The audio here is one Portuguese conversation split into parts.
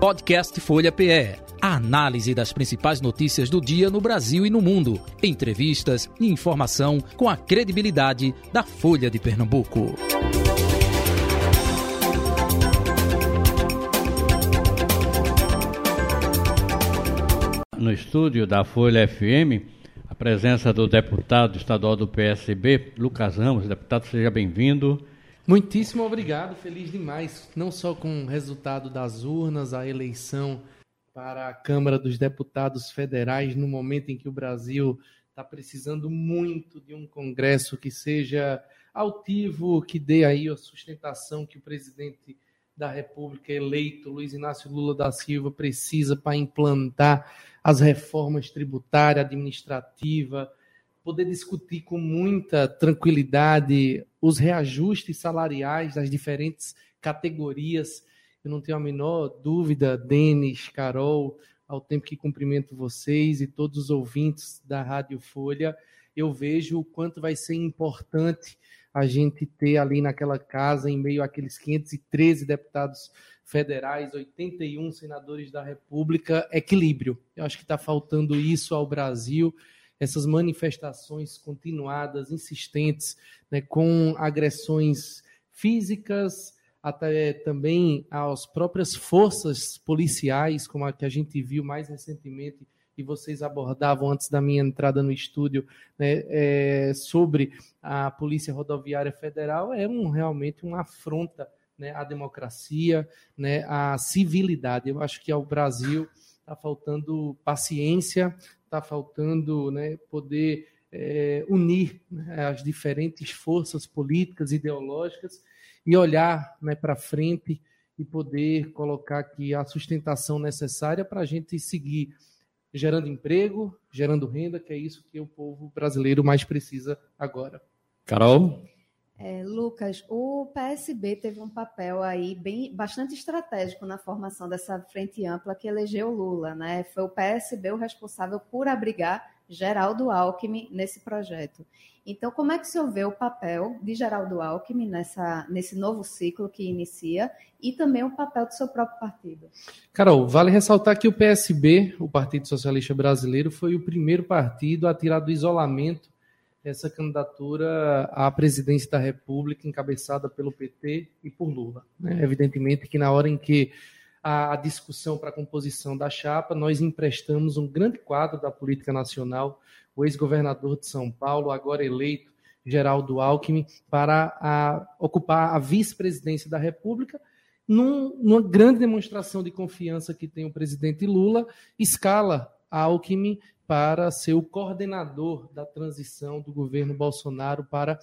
Podcast Folha PE. A análise das principais notícias do dia no Brasil e no mundo. Entrevistas e informação com a credibilidade da Folha de Pernambuco. No estúdio da Folha FM, a presença do deputado estadual do PSB, Lucas Ramos. Deputado, seja bem-vindo. Muitíssimo obrigado, feliz demais, não só com o resultado das urnas, a eleição para a Câmara dos Deputados Federais, no momento em que o Brasil está precisando muito de um Congresso que seja altivo, que dê aí a sustentação que o presidente da República eleito, Luiz Inácio Lula da Silva, precisa para implantar as reformas tributária, administrativa, poder discutir com muita tranquilidade os reajustes salariais das diferentes categorias. Eu não tenho a menor dúvida, Denis, Carol, ao tempo que cumprimento vocês e todos os ouvintes da Rádio Folha, eu vejo o quanto vai ser importante a gente ter ali naquela casa, em meio àqueles 513 deputados federais, 81 senadores da República, equilíbrio. Eu acho que está faltando isso ao Brasil essas manifestações continuadas, insistentes, né, com agressões físicas, até também às próprias forças policiais, como a que a gente viu mais recentemente e vocês abordavam antes da minha entrada no estúdio né, é, sobre a Polícia Rodoviária Federal, é um, realmente uma afronta né, à democracia, né, à civilidade. Eu acho que ao Brasil está faltando paciência, está faltando né, poder é, unir né, as diferentes forças políticas, ideológicas e olhar né, para frente e poder colocar aqui a sustentação necessária para a gente seguir gerando emprego, gerando renda, que é isso que o povo brasileiro mais precisa agora. Carol? É, Lucas, o PSB teve um papel aí bem, bastante estratégico na formação dessa frente ampla que elegeu Lula, né? Foi o PSB o responsável por abrigar Geraldo Alckmin nesse projeto. Então, como é que o senhor vê o papel de Geraldo Alckmin nessa, nesse novo ciclo que inicia e também o papel do seu próprio partido? Carol, vale ressaltar que o PSB, o Partido Socialista Brasileiro, foi o primeiro partido a tirar do isolamento essa candidatura à presidência da República, encabeçada pelo PT e por Lula. Né? Evidentemente que na hora em que a, discussão para a composição da chapa, nós emprestamos um grande quadro da política nacional, o ex-governador de São Paulo, agora eleito, Geraldo Alckmin, para a, ocupar a vice-presidência da República, num, numa grande demonstração de confiança que tem o presidente Lula, escala Alckmin para ser o coordenador da transição do governo Bolsonaro para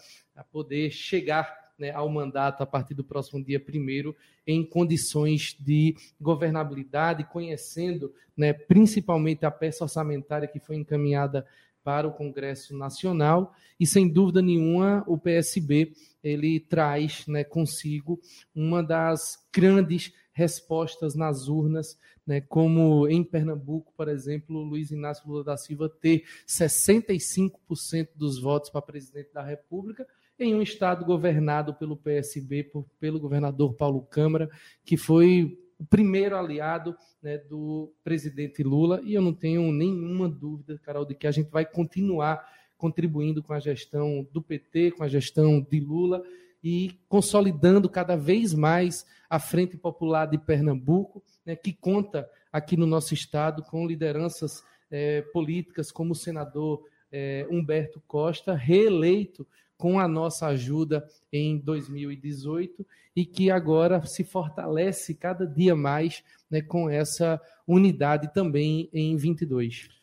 poder chegar né, ao mandato a partir do próximo dia primeiro em condições de governabilidade, conhecendo né, principalmente a peça orçamentária que foi encaminhada para o Congresso Nacional. E sem dúvida nenhuma o PSB ele traz né, consigo uma das grandes respostas nas urnas, né, como em Pernambuco, por exemplo, Luiz Inácio Lula da Silva ter 65% dos votos para presidente da República, em um estado governado pelo PSB, por, pelo governador Paulo Câmara, que foi o primeiro aliado né, do presidente Lula, e eu não tenho nenhuma dúvida, Carol, de que a gente vai continuar contribuindo com a gestão do PT, com a gestão de Lula, e consolidando cada vez mais a Frente Popular de Pernambuco, né, que conta aqui no nosso estado com lideranças é, políticas como o senador é, Humberto Costa, reeleito com a nossa ajuda em 2018 e que agora se fortalece cada dia mais né, com essa unidade também em 22.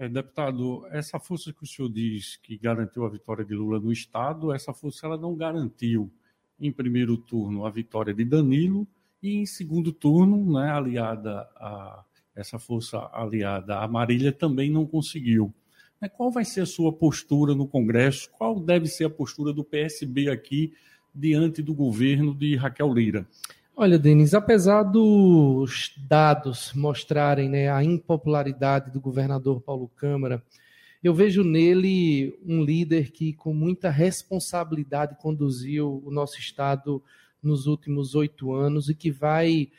É, deputado, essa força que o senhor diz que garantiu a vitória de Lula no Estado, essa força ela não garantiu, em primeiro turno, a vitória de Danilo e, em segundo turno, né, aliada a essa força aliada à Marília, também não conseguiu. Né, qual vai ser a sua postura no Congresso? Qual deve ser a postura do PSB aqui diante do governo de Raquel Lira? Olha, Denis, apesar dos dados mostrarem né, a impopularidade do governador Paulo Câmara, eu vejo nele um líder que, com muita responsabilidade, conduziu o nosso Estado nos últimos oito anos e que vai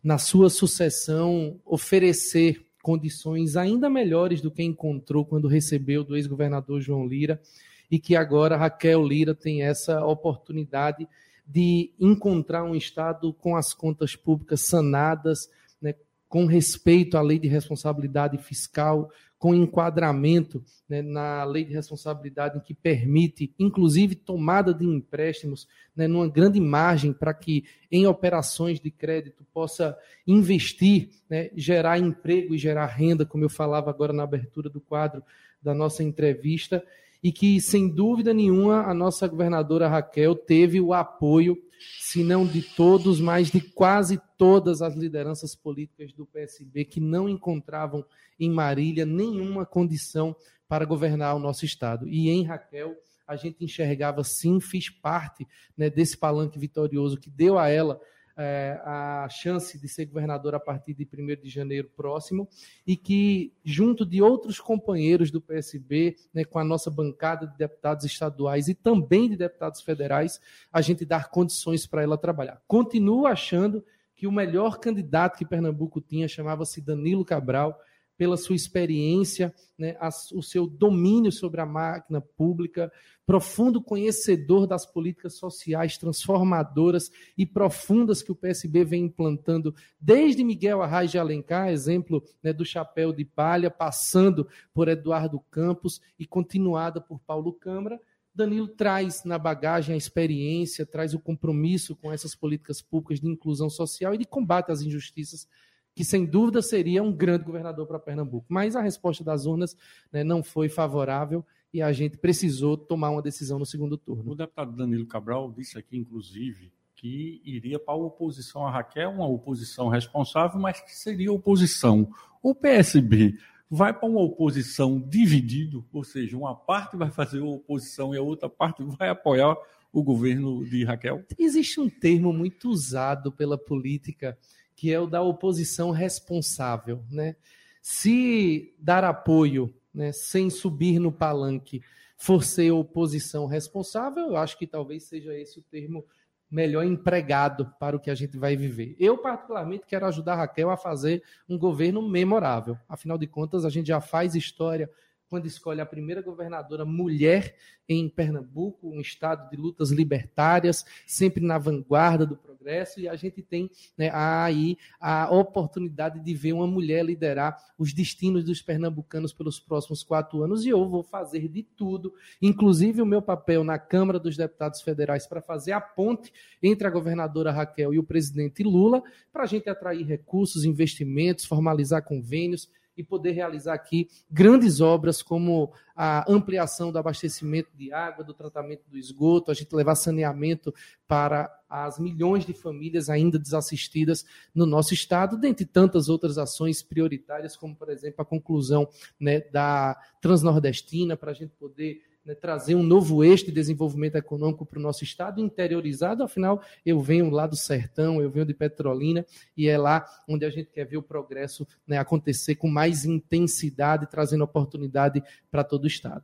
na sua sucessão, oferecer condições ainda melhores do que encontrou quando recebeu do ex-governador João Lira, e que agora Raquel Lira tem essa oportunidade de encontrar um Estado com as contas públicas sanadas, né, com respeito à lei de responsabilidade fiscal, com enquadramento né, na lei de responsabilidade que permite, inclusive, tomada de empréstimos né, numa grande margem para que, em operações de crédito, possa investir, né, gerar emprego e gerar renda, como eu falava agora na abertura do quadro da nossa entrevista, e que, sem dúvida nenhuma, a nossa governadora Raquel teve o apoio, se não de todos, mas de quase todas as lideranças políticas do PSB que não encontravam em Marília nenhuma condição para governar o nosso Estado. E em Raquel, a gente enxergava sim, fiz parte né, desse palanque vitorioso que deu a ela é, a chance de ser governador a partir de 1 de janeiro próximo e que, junto de outros companheiros do PSB, né, com a nossa bancada de deputados estaduais e também de deputados federais, a gente dar condições para ela trabalhar. Continuo achando que o melhor candidato que Pernambuco tinha chamava-se Danilo Cabral pela sua experiência, né, a, o seu domínio sobre a máquina pública, profundo conhecedor das políticas sociais transformadoras e profundas que o PSB vem implantando, desde Miguel Arraes de Alencar, exemplo né, do chapéu de palha, passando por Eduardo Campos e continuada por Paulo Câmara. Danilo traz na bagagem a experiência, traz o compromisso com essas políticas públicas de inclusão social e de combate às injustiças que sem dúvida seria um grande governador para Pernambuco. Mas a resposta das urnas né, não foi favorável e a gente precisou tomar uma decisão no segundo turno. O deputado Danilo Cabral disse aqui, inclusive, que iria para a oposição a Raquel, uma oposição responsável, mas que seria oposição. O PSB vai para uma oposição dividido, ou seja, uma parte vai fazer oposição e a outra parte vai apoiar o governo de Raquel? Existe um termo muito usado pela política que é o da oposição responsável. Né? Se dar apoio né, sem subir no palanque for ser oposição responsável, eu acho que talvez seja esse o termo melhor empregado para o que a gente vai viver. Eu, particularmente, quero ajudar a Raquel a fazer um governo memorável. Afinal de contas, a gente já faz história quando escolhe a primeira governadora mulher em Pernambuco, um estado de lutas libertárias, sempre na vanguarda do progresso, e a gente tem né, aí a oportunidade de ver uma mulher liderar os destinos dos pernambucanos pelos próximos quatro anos, e eu vou fazer de tudo, inclusive o meu papel na Câmara dos Deputados Federais, para fazer a ponte entre a governadora Raquel e o presidente Lula, para a gente atrair recursos, investimentos, formalizar convênios e poder realizar aqui grandes obras como a ampliação do abastecimento de água, do tratamento do esgoto, a gente levar saneamento para as milhões de famílias ainda desassistidas no nosso estado, dentre tantas outras ações prioritárias, como, por exemplo, a conclusão né, da Transnordestina, para a gente poder né, trazer um novo eixo de desenvolvimento econômico para o nosso estado, interiorizado, afinal, eu venho lá do sertão, eu venho de Petrolina, e é lá onde a gente quer ver o progresso né, acontecer com mais intensidade, trazendo oportunidade para todo o estado.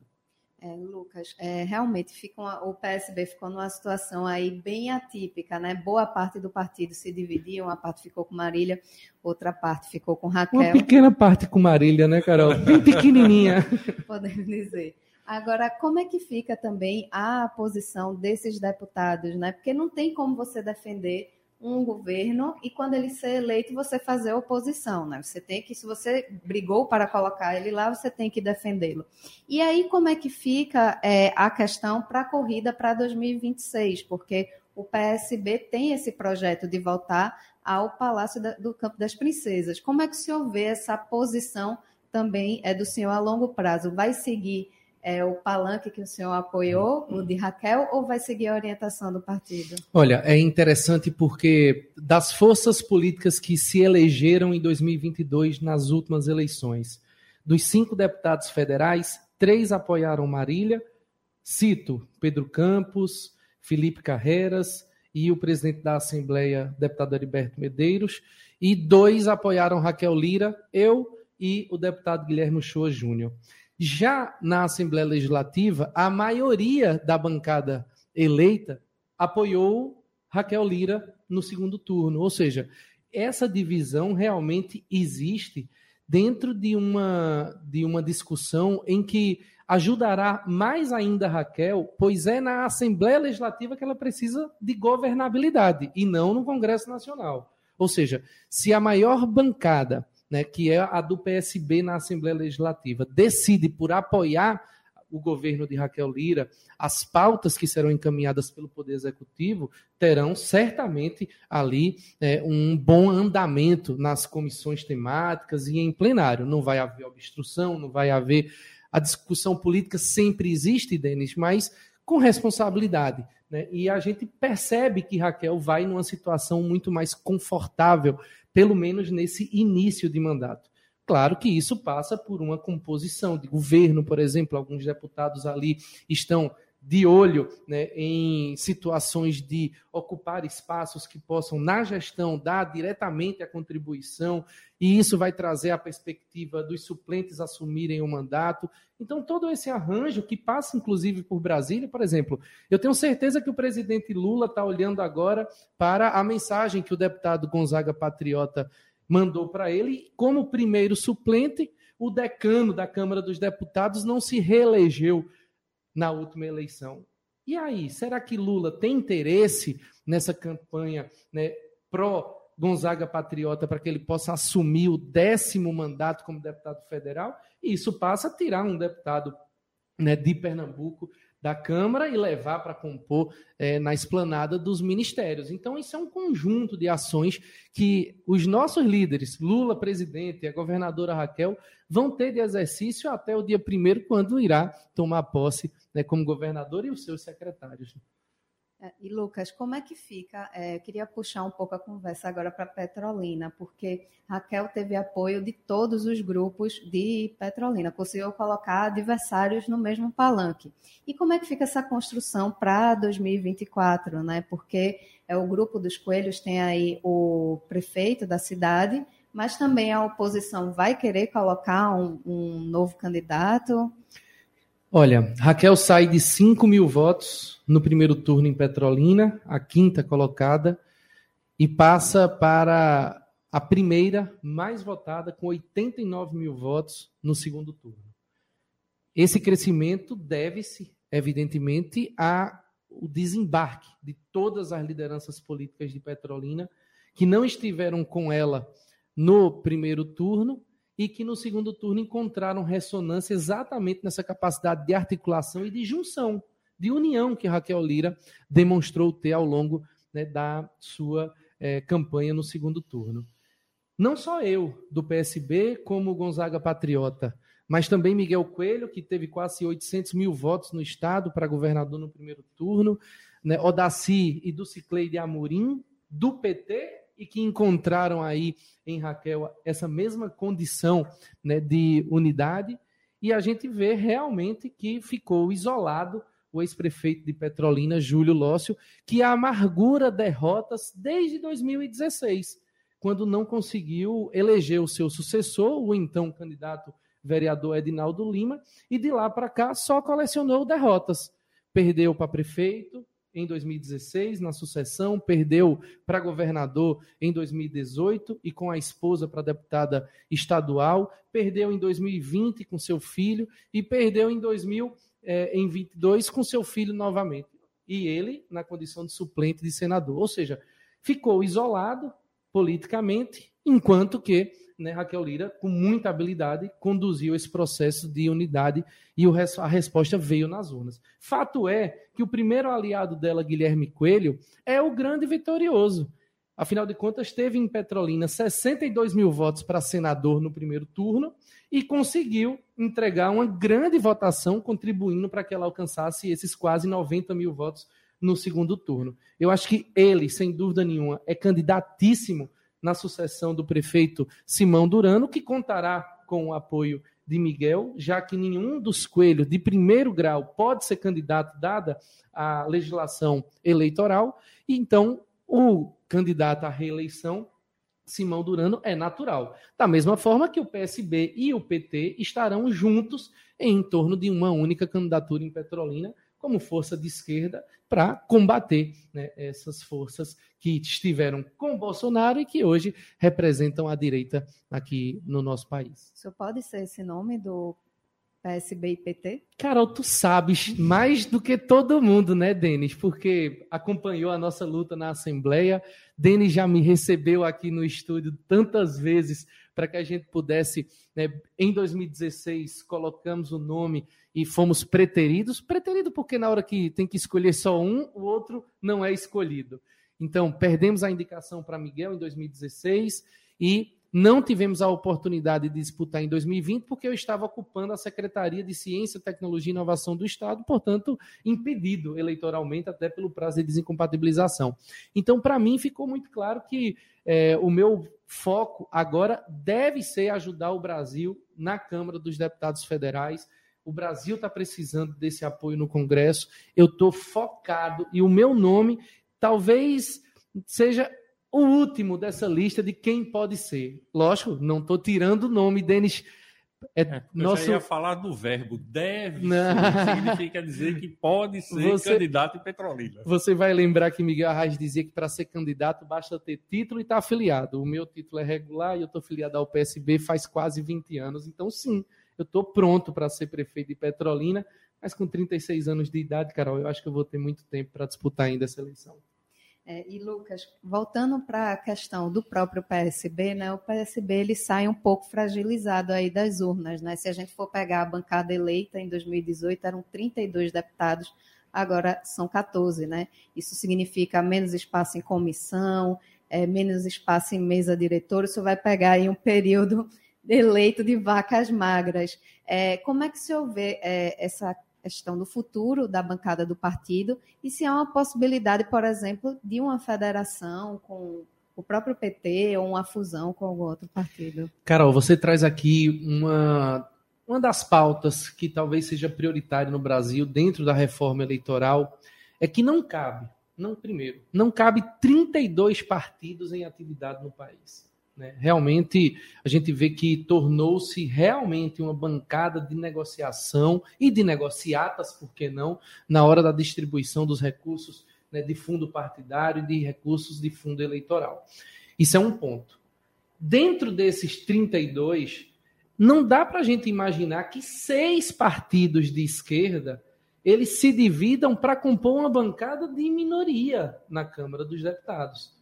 É, Lucas, é, realmente fica uma, o PSB ficou numa situação aí bem atípica, né? Boa parte do partido se dividiu, uma parte ficou com Marília, outra parte ficou com Raquel. Uma pequena parte com Marília, né, Carol? Bem pequenininha. Podemos dizer. Agora, como é que fica também a posição desses deputados, né? Porque não tem como você defender um governo e quando ele ser eleito você fazer oposição, né? Você tem que, se você brigou para colocar ele lá, você tem que defendê-lo. E aí como é que fica é, a questão para a corrida para 2026? Porque o PSB tem esse projeto de voltar ao Palácio do Campo das Princesas. Como é que o senhor vê essa posição também é do senhor a longo prazo? Vai seguir é, o palanque que o senhor apoiou, o de Raquel, ou vai seguir a orientação do partido? Olha, é interessante porque das forças políticas que se elegeram em 2022 nas últimas eleições, dos cinco deputados federais, três apoiaram Marília, cito Pedro Campos, Felipe Carreiras e o presidente da Assembleia, deputado Heriberto Medeiros, e dois apoiaram Raquel Lira, eu e o deputado Guilherme Shoa Júnior. Já na Assembleia Legislativa, a maioria da bancada eleita apoiou Raquel Lira no segundo turno. Ou seja, essa divisão realmente existe dentro de uma, de uma discussão em que ajudará mais ainda Raquel, pois é na Assembleia Legislativa que ela precisa de governabilidade e não no Congresso Nacional. Ou seja, se a maior bancada, né, que é a do PSB na Assembleia Legislativa, decide por apoiar o governo de Raquel Lira, as pautas que serão encaminhadas pelo Poder Executivo terão certamente ali é, um bom andamento nas comissões temáticas e em plenário. Não vai haver obstrução, não vai haver. A discussão política sempre existe, Denis, mas com responsabilidade. Né? E a gente percebe que Raquel vai numa situação muito mais confortável, pelo menos nesse início de mandato. Claro que isso passa por uma composição de governo, por exemplo, alguns deputados ali estão de olho né, em situações de ocupar espaços que possam, na gestão, dar diretamente a contribuição, e isso vai trazer a perspectiva dos suplentes assumirem o mandato. Então, todo esse arranjo que passa, inclusive, por Brasília, por exemplo, eu tenho certeza que o presidente Lula está olhando agora para a mensagem que o deputado Gonzaga Patriota mandou para ele. Como primeiro suplente, o decano da Câmara dos Deputados não se reelegeu na última eleição. E aí, será que Lula tem interesse nessa campanha né, pró Gonzaga Patriota para que ele possa assumir o décimo mandato como deputado federal? E isso passa a tirar um deputado né, de Pernambuco da Câmara e levar para compor é, na esplanada dos ministérios. Então, isso é um conjunto de ações que os nossos líderes, Lula, presidente, e a governadora Raquel, vão ter de exercício até o dia primeiro, quando irá tomar posse né, como governador e os seus secretários. É, e Lucas, como é que fica? É, eu queria puxar um pouco a conversa agora para Petrolina, porque Raquel teve apoio de todos os grupos de Petrolina, conseguiu colocar adversários no mesmo palanque. E como é que fica essa construção para 2024, né? Porque é o grupo dos coelhos tem aí o prefeito da cidade, mas também a oposição vai querer colocar um, um novo candidato. Olha, Raquel sai de 5 mil votos no primeiro turno em Petrolina, a quinta colocada, e passa para a primeira mais votada, com 89 mil votos no segundo turno. Esse crescimento deve-se, evidentemente, ao desembarque de todas as lideranças políticas de Petrolina que não estiveram com ela no primeiro turno e que no segundo turno encontraram ressonância exatamente nessa capacidade de articulação e de junção, de união que Raquel Lira demonstrou ter ao longo né, da sua é, campanha no segundo turno. Não só eu, do PSB, como Gonzaga Patriota, mas também Miguel Coelho, que teve quase 800 mil votos no Estado para governador no primeiro turno, né, Odaci e do de Amorim, do PT e que encontraram aí em Raquel essa mesma condição né, de unidade, e a gente vê realmente que ficou isolado o ex-prefeito de Petrolina, Júlio Lócio, que amargura derrotas desde 2016, quando não conseguiu eleger o seu sucessor, o então candidato vereador Edinaldo Lima, e de lá para cá só colecionou derrotas. Perdeu para prefeito, em 2016 na sucessão, perdeu para governador em 2018 e com a esposa para deputada estadual, perdeu em 2020 com seu filho e perdeu em 2022 eh, com seu filho novamente. E ele na condição de suplente de senador, ou seja, ficou isolado politicamente, enquanto que né, Raquel Lira, com muita habilidade, conduziu esse processo de unidade e a resposta veio nas urnas. Fato é que o primeiro aliado dela, Guilherme Coelho, é o grande vitorioso. Afinal de contas, teve em Petrolina 62 mil votos para senador no primeiro turno e conseguiu entregar uma grande votação, contribuindo para que ela alcançasse esses quase 90 mil votos no segundo turno. Eu acho que ele, sem dúvida nenhuma, é candidatíssimo na sucessão do prefeito Simão Durano, que contará com o apoio de Miguel, já que nenhum dos coelhos de primeiro grau pode ser candidato, dada a legislação eleitoral, e então o candidato à reeleição, Simão Durano, é natural. Da mesma forma que o PSB e o PT estarão juntos em torno de uma única candidatura em Petrolina, como força de esquerda para combater né, essas forças que estiveram com Bolsonaro e que hoje representam a direita aqui no nosso país. Isso pode ser esse nome do PSB e PT? Carol, tu sabes mais do que todo mundo, né, Denis? Porque acompanhou a nossa luta na Assembleia. Denis já me recebeu aqui no estúdio tantas vezes para que a gente pudesse, né, em 2016, colocamos o nome e fomos preteridos. Preterido porque na hora que tem que escolher só um, o outro não é escolhido. Então, perdemos a indicação para Miguel em 2016 e não tivemos a oportunidade de disputar em 2020 porque eu estava ocupando a Secretaria de Ciência, Tecnologia e Inovação do Estado, portanto, impedido eleitoralmente até pelo prazo de desincompatibilização. Então, para mim, ficou muito claro que é, o meu foco agora deve ser ajudar o Brasil na Câmara dos Deputados Federais. O Brasil está precisando desse apoio no Congresso. Eu estou focado e o meu nome talvez seja o último dessa lista de quem pode ser. Lógico, não estou tirando o nome, Denis. É, é, nosso... Eu já ia falar do verbo deve não. ser, significa dizer que pode ser você, candidato em Petrolina. Você vai lembrar que Miguel Arraes dizia que para ser candidato basta ter título e estar tá afiliado. O meu título é regular e eu estou afiliado ao PSB faz quase 20 anos. Então, sim, eu estou pronto para ser prefeito de Petrolina, mas com 36 anos de idade, Carol, eu acho que eu vou ter muito tempo para disputar ainda essa eleição. É, e Lucas, voltando para a questão do próprio PSB, né, o PSB ele sai um pouco fragilizado aí das urnas, né? Se a gente for pegar a bancada eleita em 2018 eram 32 deputados, agora são 14, né? Isso significa menos espaço em comissão, é, menos espaço em mesa diretora. Isso vai pegar aí um período eleito de vacas magras. É, como é que se houver é, essa questão do futuro da bancada do partido e se há uma possibilidade, por exemplo, de uma federação com o próprio PT ou uma fusão com algum outro partido. Carol, você traz aqui uma, uma das pautas que talvez seja prioritária no Brasil dentro da reforma eleitoral é que não cabe, não primeiro, não cabe 32 partidos em atividade no país. Né? Realmente, a gente vê que tornou-se realmente uma bancada de negociação e de negociatas, por que não, na hora da distribuição dos recursos né, de fundo partidário e de recursos de fundo eleitoral. Isso é um ponto. Dentro desses 32, não dá para a gente imaginar que seis partidos de esquerda eles se dividam para compor uma bancada de minoria na Câmara dos Deputados.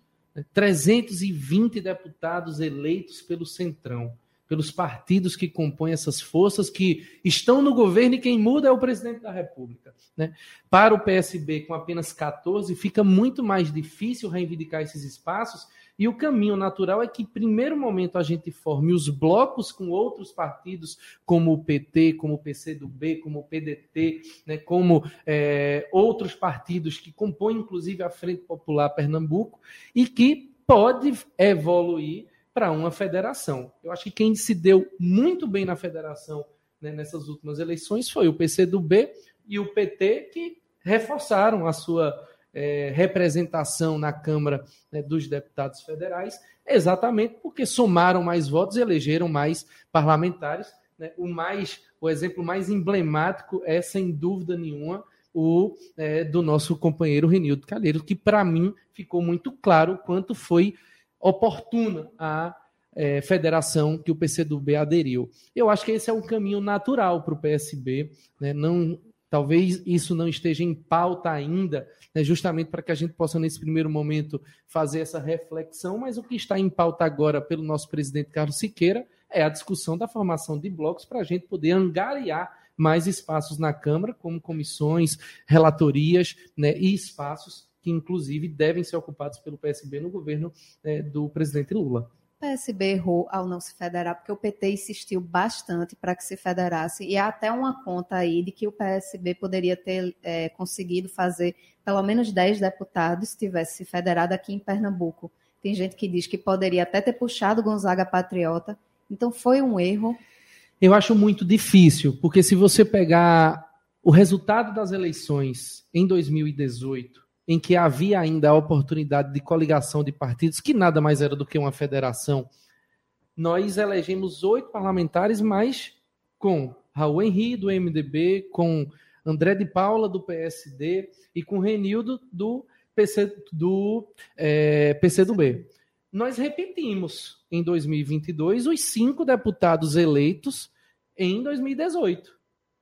320 deputados eleitos pelo Centrão, pelos partidos que compõem essas forças que estão no governo e quem muda é o presidente da República. Né? Para o PSB, com apenas 14, fica muito mais difícil reivindicar esses espaços e o caminho natural é que, primeiro momento, a gente forme os blocos com outros partidos, como o PT, como o PCdoB, como o PDT, né, como é, outros partidos que compõem, inclusive, a Frente Popular Pernambuco, e que pode evoluir para uma federação. Eu acho que quem se deu muito bem na federação né, nessas últimas eleições foi o PCdoB e o PT, que reforçaram a sua é, representação na Câmara né, dos Deputados Federais, exatamente porque somaram mais votos e elegeram mais parlamentares. Né? O mais, o exemplo mais emblemático é, sem dúvida nenhuma, o é, do nosso companheiro Renildo Calheiro, que para mim ficou muito claro quanto foi oportuna a é, federação que o PCdoB aderiu. Eu acho que esse é um caminho natural para o PSB, né? não Talvez isso não esteja em pauta ainda, né, justamente para que a gente possa, nesse primeiro momento, fazer essa reflexão, mas o que está em pauta agora pelo nosso presidente Carlos Siqueira é a discussão da formação de blocos para a gente poder angariar mais espaços na Câmara, como comissões, relatorias né, e espaços que, inclusive, devem ser ocupados pelo PSB no governo né, do presidente Lula. PSB errou ao não se federar, porque o PT insistiu bastante para que se federasse, e há até uma conta aí de que o PSB poderia ter é, conseguido fazer pelo menos 10 deputados se tivesse se federado aqui em Pernambuco. Tem gente que diz que poderia até ter puxado Gonzaga Patriota, então foi um erro. Eu acho muito difícil, porque se você pegar o resultado das eleições em 2018 em que havia ainda a oportunidade de coligação de partidos, que nada mais era do que uma federação, nós elegemos oito parlamentares, mas com Raul Henri, do MDB, com André de Paula, do PSD, e com Renildo, do, PC, do é, PCdoB. Nós repetimos em 2022 os cinco deputados eleitos em 2018.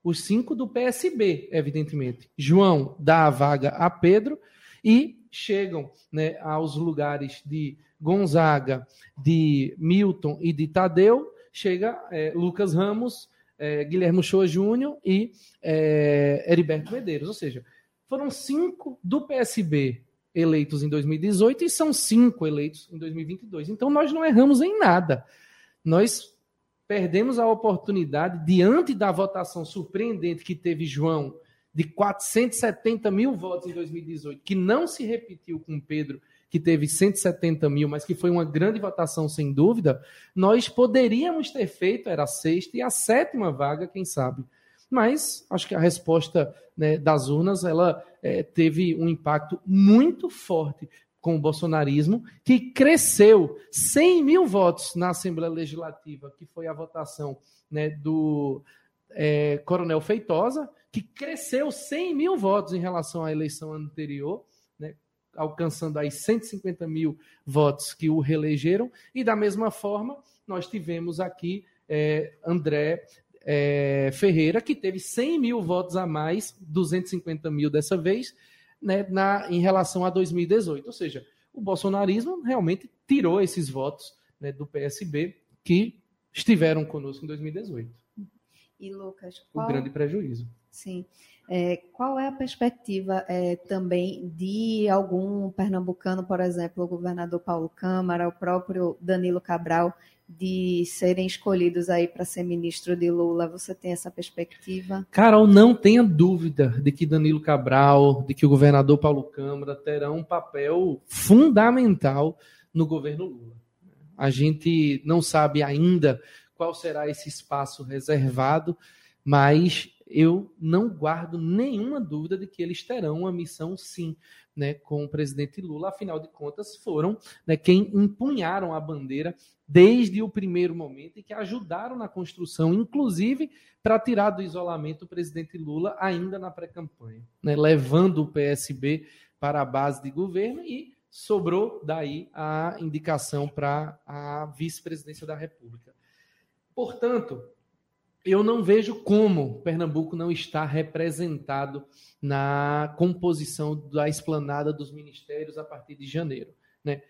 Os cinco do PSB, evidentemente. João dá a vaga a Pedro e chegam né, aos lugares de Gonzaga, de Milton e de Tadeu, chega é, Lucas Ramos, é, Guilherme Shoa Júnior e é, Heriberto Medeiros. Ou seja, foram cinco do PSB eleitos em 2018 e são cinco eleitos em 2022. Então nós não erramos em nada. Nós perdemos a oportunidade, diante da votação surpreendente que teve João, de 470 mil votos em 2018, que não se repetiu com Pedro, que teve 170 mil, mas que foi uma grande votação, sem dúvida, nós poderíamos ter feito, era a sexta e a sétima vaga, quem sabe. Mas acho que a resposta né, das urnas ela é, teve um impacto muito forte com o bolsonarismo, que cresceu 100 mil votos na Assembleia Legislativa, que foi a votação né, do é, Coronel Feitosa, que cresceu 100 mil votos em relação à eleição anterior, né, alcançando aí 150 mil votos que o reelegeram, e da mesma forma nós tivemos aqui é, André é, Ferreira, que teve 100 mil votos a mais, 250 mil dessa vez, né, na, em relação a 2018. Ou seja, o bolsonarismo realmente tirou esses votos né, do PSB que estiveram conosco em 2018. E Lucas, qual... o grande prejuízo. Sim. É, qual é a perspectiva é, também de algum pernambucano, por exemplo, o governador Paulo Câmara, o próprio Danilo Cabral, de serem escolhidos aí para ser ministro de Lula? Você tem essa perspectiva? Carol, não tenha dúvida de que Danilo Cabral, de que o governador Paulo Câmara terão um papel fundamental no governo Lula. A gente não sabe ainda qual será esse espaço reservado, mas eu não guardo nenhuma dúvida de que eles terão uma missão, sim, né, com o presidente Lula. Afinal de contas, foram né, quem empunharam a bandeira desde o primeiro momento e que ajudaram na construção, inclusive para tirar do isolamento o presidente Lula ainda na pré-campanha, né, levando o PSB para a base de governo e sobrou daí a indicação para a vice-presidência da República. Portanto, eu não vejo como Pernambuco não está representado na composição da esplanada dos ministérios a partir de janeiro. Né?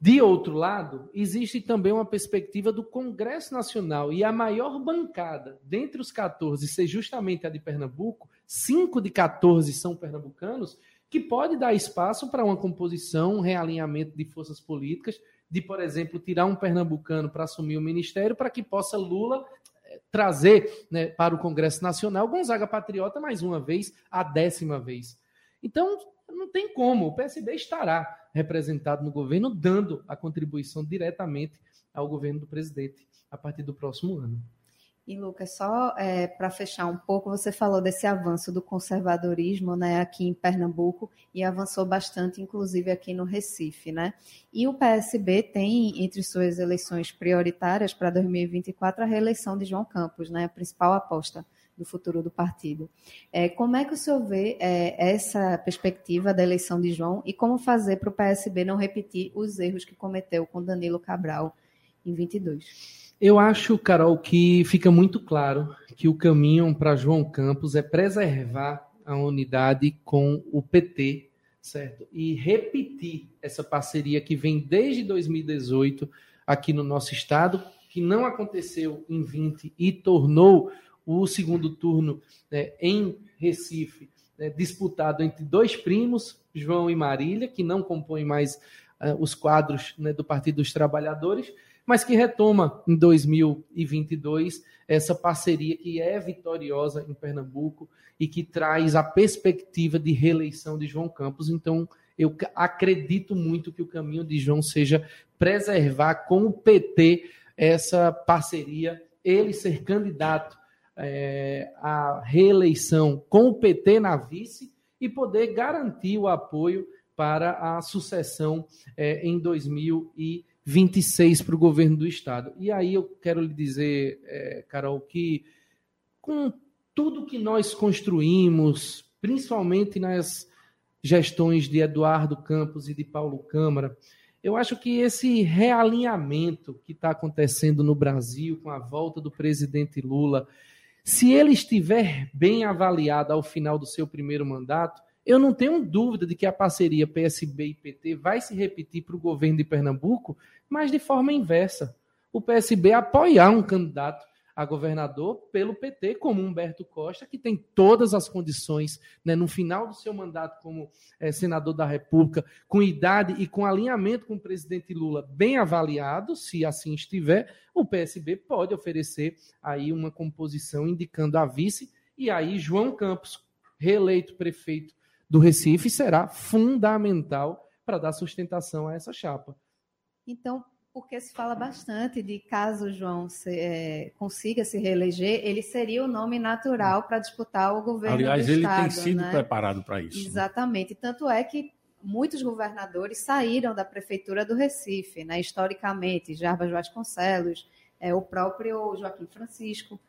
De outro lado, existe também uma perspectiva do Congresso Nacional e a maior bancada dentre os 14 ser justamente a de Pernambuco, cinco de 14 são pernambucanos, que pode dar espaço para uma composição, um realinhamento de forças políticas, de, por exemplo, tirar um pernambucano para assumir o ministério, para que possa Lula trazer né, para o Congresso Nacional Gonzaga Patriota mais uma vez, a décima vez. Então, não tem como. O PSB estará representado no governo, dando a contribuição diretamente ao governo do presidente a partir do próximo ano. E, Lucas, só é, para fechar um pouco, você falou desse avanço do conservadorismo né, aqui em Pernambuco e avançou bastante, inclusive aqui no Recife. Né? E o PSB tem, entre suas eleições prioritárias para 2024, a reeleição de João Campos, né, a principal aposta do futuro do partido. É, como é que o senhor vê é, essa perspectiva da eleição de João e como fazer para o PSB não repetir os erros que cometeu com Danilo Cabral em 22? Eu acho, Carol, que fica muito claro que o caminho para João Campos é preservar a unidade com o PT, certo? E repetir essa parceria que vem desde 2018 aqui no nosso estado, que não aconteceu em 20 e tornou o segundo turno né, em Recife né, disputado entre dois primos, João e Marília, que não compõem mais uh, os quadros né, do Partido dos Trabalhadores, mas que retoma em 2022 essa parceria que é vitoriosa em Pernambuco e que traz a perspectiva de reeleição de João Campos. Então, eu acredito muito que o caminho de João seja preservar com o PT essa parceria, ele ser candidato é, à reeleição com o PT na vice e poder garantir o apoio para a sucessão é, em 2022. 26 para o governo do estado. E aí eu quero lhe dizer, é, Carol, que com tudo que nós construímos, principalmente nas gestões de Eduardo Campos e de Paulo Câmara, eu acho que esse realinhamento que está acontecendo no Brasil com a volta do presidente Lula, se ele estiver bem avaliado ao final do seu primeiro mandato, eu não tenho dúvida de que a parceria PSB e PT vai se repetir para o governo de Pernambuco, mas de forma inversa. O PSB apoiar um candidato a governador pelo PT, como Humberto Costa, que tem todas as condições, né, no final do seu mandato como é, senador da República, com idade e com alinhamento com o presidente Lula bem avaliado, se assim estiver, o PSB pode oferecer aí uma composição indicando a vice, e aí João Campos, reeleito prefeito do Recife, será fundamental para dar sustentação a essa chapa. Então, porque se fala bastante de caso João se, é, consiga se reeleger, ele seria o nome natural para disputar o governo Aliás, do ele Estado. tem sido né? preparado para isso. né? Exatamente. Tanto é que muitos governadores saíram da prefeitura do Recife, né? historicamente, Jarbas Vasconcelos, é, o próprio Joaquim Francisco.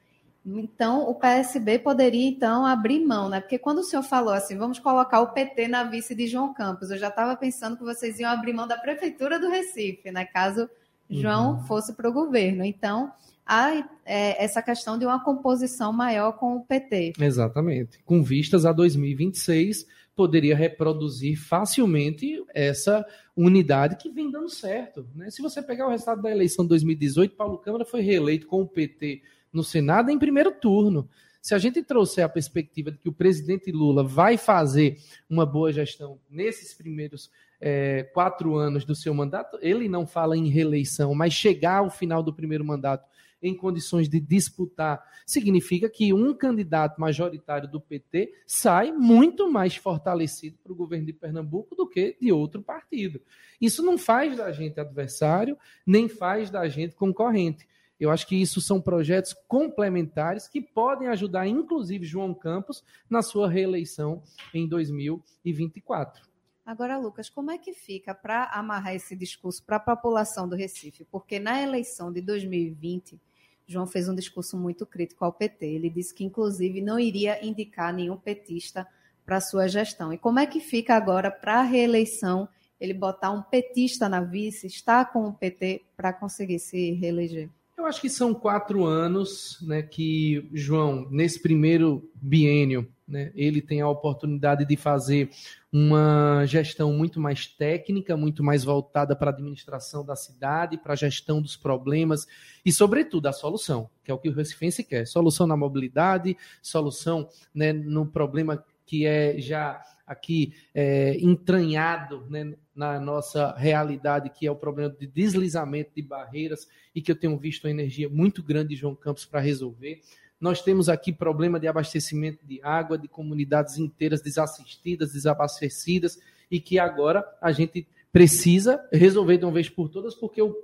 Então, o PSB poderia, então, abrir mão, né? Porque quando o senhor falou assim, vamos colocar o PT na vice de João Campos, eu já estava pensando que vocês iam abrir mão da prefeitura do Recife, né? Caso João Uhum. fosse para o governo. Então, há é, essa questão de uma composição maior com o PT. Exatamente. Com vistas a 2026, poderia reproduzir facilmente essa unidade que vem dando certo. Né? Se você pegar o resultado da eleição de 2018, Paulo Câmara foi reeleito com o PT no Senado em primeiro turno. Se a gente trouxer a perspectiva de que o presidente Lula vai fazer uma boa gestão nesses primeiros é, quatro anos do seu mandato, ele não fala em reeleição, mas chegar ao final do primeiro mandato em condições de disputar, significa que um candidato majoritário do PT sai muito mais fortalecido para o governo de Pernambuco do que de outro partido. Isso não faz da gente adversário, nem faz da gente concorrente. Eu acho que isso são projetos complementares que podem ajudar, inclusive, João Campos na sua reeleição em 2024. Agora, Lucas, como é que fica para amarrar esse discurso para a população do Recife? Porque na eleição de 2020, João fez um discurso muito crítico ao PT. Ele disse que, inclusive, não iria indicar nenhum petista para sua gestão. E como é que fica agora para a reeleição ele botar um petista na vice, estar com o PT para conseguir se reeleger? Eu acho que são quatro anos né, que João, nesse primeiro biênio, né, ele tem a oportunidade de fazer uma gestão muito mais técnica, muito mais voltada para a administração da cidade, para a gestão dos problemas e, sobretudo, a solução, que é o que o Recifense quer. Solução na mobilidade, solução né, no problema que é já aqui é, entranhado né, na nossa realidade, que é o problema de deslizamento de barreiras e que eu tenho visto uma energia muito grande de João Campos para resolver. Nós temos aqui problema de abastecimento de água, de comunidades inteiras desassistidas, desabastecidas, e que agora a gente precisa resolver de uma vez por todas, porque o,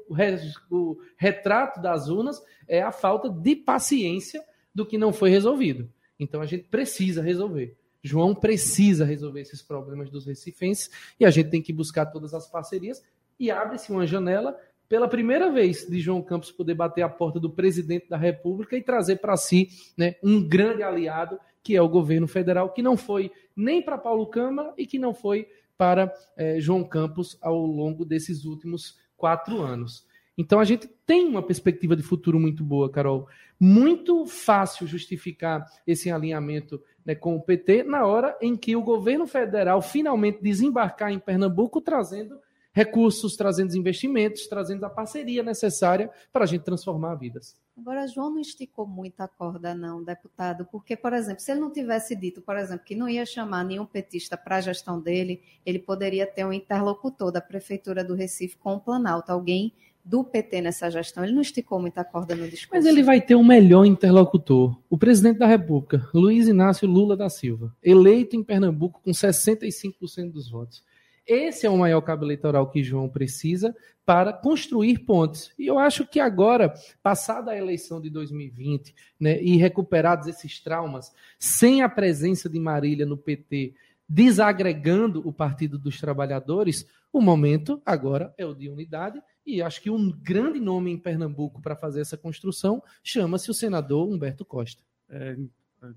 o retrato das urnas é a falta de paciência do que não foi resolvido. Então a gente precisa resolver. João precisa resolver esses problemas dos recifenses e a gente tem que buscar todas as parcerias e abre-se uma janela pela primeira vez de João Campos poder bater a porta do presidente da República e trazer para si né, um grande aliado que é o governo federal, que não foi nem para Paulo Câmara e que não foi para eh, João Campos ao longo desses últimos quatro anos. Então a gente tem uma perspectiva de futuro muito boa, Carol. Muito fácil justificar esse alinhamento né, com o PT na hora em que o governo federal finalmente desembarcar em Pernambuco trazendo recursos, trazendo investimentos, trazendo a parceria necessária para a gente transformar vidas. Agora, João não esticou muito a corda, não, deputado, porque, por exemplo, se ele não tivesse dito, por exemplo, que não ia chamar nenhum petista para a gestão dele, ele poderia ter um interlocutor da Prefeitura do Recife com o Planalto, alguém do PT nessa gestão. Ele não esticou muita corda no discurso. Mas ele vai ter um melhor interlocutor, o presidente da República, Luiz Inácio Lula da Silva, eleito em Pernambuco com 65% dos votos. Esse é o maior cabo eleitoral que João precisa para construir pontes. E eu acho que agora, passada a eleição de 2020, né, e recuperados esses traumas, sem a presença de Marília no PT, desagregando o Partido dos Trabalhadores, o momento agora é o de unidade. E acho que um grande nome em Pernambuco para fazer essa construção chama-se o senador Humberto Costa. É,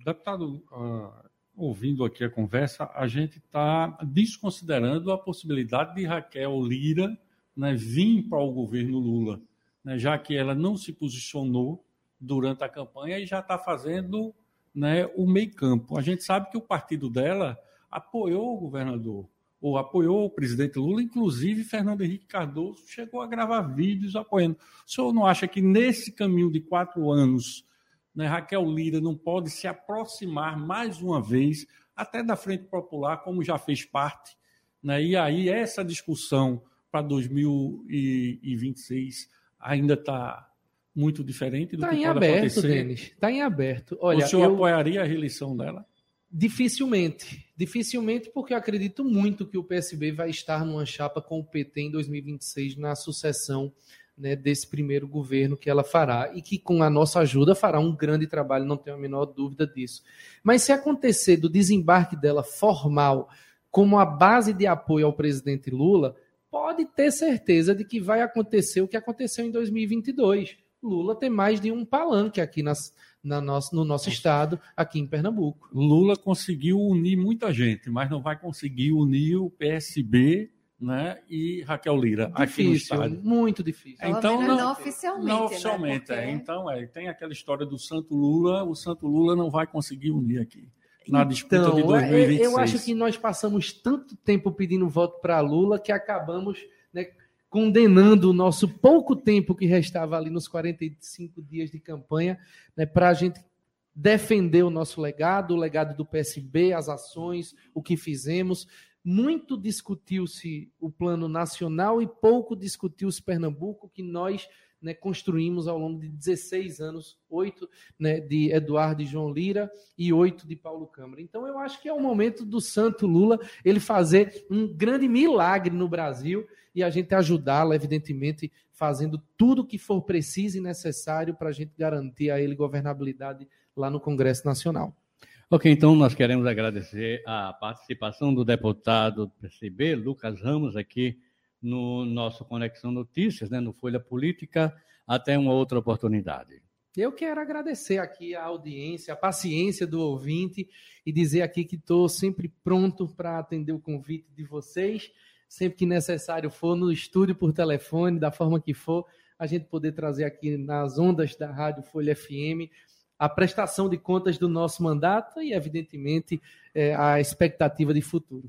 deputado, uh, ouvindo aqui a conversa, a gente está desconsiderando a possibilidade de Raquel Lira né, vir para o governo Lula, né, já que ela não se posicionou durante a campanha e já está fazendo né, o meio campo. A gente sabe que o partido dela apoiou o governador, ou apoiou o presidente Lula, inclusive Fernando Henrique Cardoso chegou a gravar vídeos apoiando. O senhor não acha que nesse caminho de quatro anos, né, Raquel Lira não pode se aproximar mais uma vez até da Frente Popular, como já fez parte? Né? E aí essa discussão para 2026 ainda está muito diferente do tá que em pode aberto, acontecer. Denis. Está em aberto. Olha, o senhor eu... apoiaria a reeleição dela? Dificilmente. Dificilmente, porque eu acredito muito que o PSB vai estar numa chapa com o PT em 2026 na sucessão né, desse primeiro governo que ela fará e que, com a nossa ajuda, fará um grande trabalho, não tenho a menor dúvida disso. Mas se acontecer do desembarque dela formal como a base de apoio ao presidente Lula, pode ter certeza de que vai acontecer o que aconteceu em 2022. Lula tem mais de um palanque aqui nas, na nosso, no nosso estado, aqui em Pernambuco. Lula conseguiu unir muita gente, mas não vai conseguir unir o PSB né, e Raquel Lira difícil, aqui no estado. Muito difícil. Então, não, não oficialmente. Não oficialmente, né? Porque... é. Então, é, tem aquela história do Santo Lula, o Santo Lula não vai conseguir unir aqui. Na disputa então, de 2026. Eu acho que nós passamos tanto tempo pedindo voto para Lula que acabamos né, condenando o nosso pouco tempo que restava ali nos 45 dias de campanha né, para a gente defender o nosso legado, o legado do PSB, as ações, o que fizemos. Muito discutiu-se o plano nacional e pouco discutiu-se Pernambuco, que nós né, construímos ao longo de 16 anos, oito né, de Eduardo e João Lira e oito de Paulo Câmara. Então eu acho que é o momento do Santo Lula ele fazer um grande milagre no Brasil e a gente ajudá-lo, evidentemente, fazendo tudo o que for preciso e necessário para a gente garantir a ele governabilidade lá no Congresso Nacional. Ok, então nós queremos agradecer a participação do deputado do PCB, Lucas Ramos, aqui no nosso Conexão Notícias, né, no Folha Política. Até uma outra oportunidade. Eu quero agradecer aqui a audiência, a paciência do ouvinte e dizer aqui que estou sempre pronto para atender o convite de vocês, sempre que necessário for, no estúdio por telefone, da forma que for, a gente poder trazer aqui nas ondas da Rádio Folha FM a prestação de contas do nosso mandato e, evidentemente, é, a expectativa de futuro.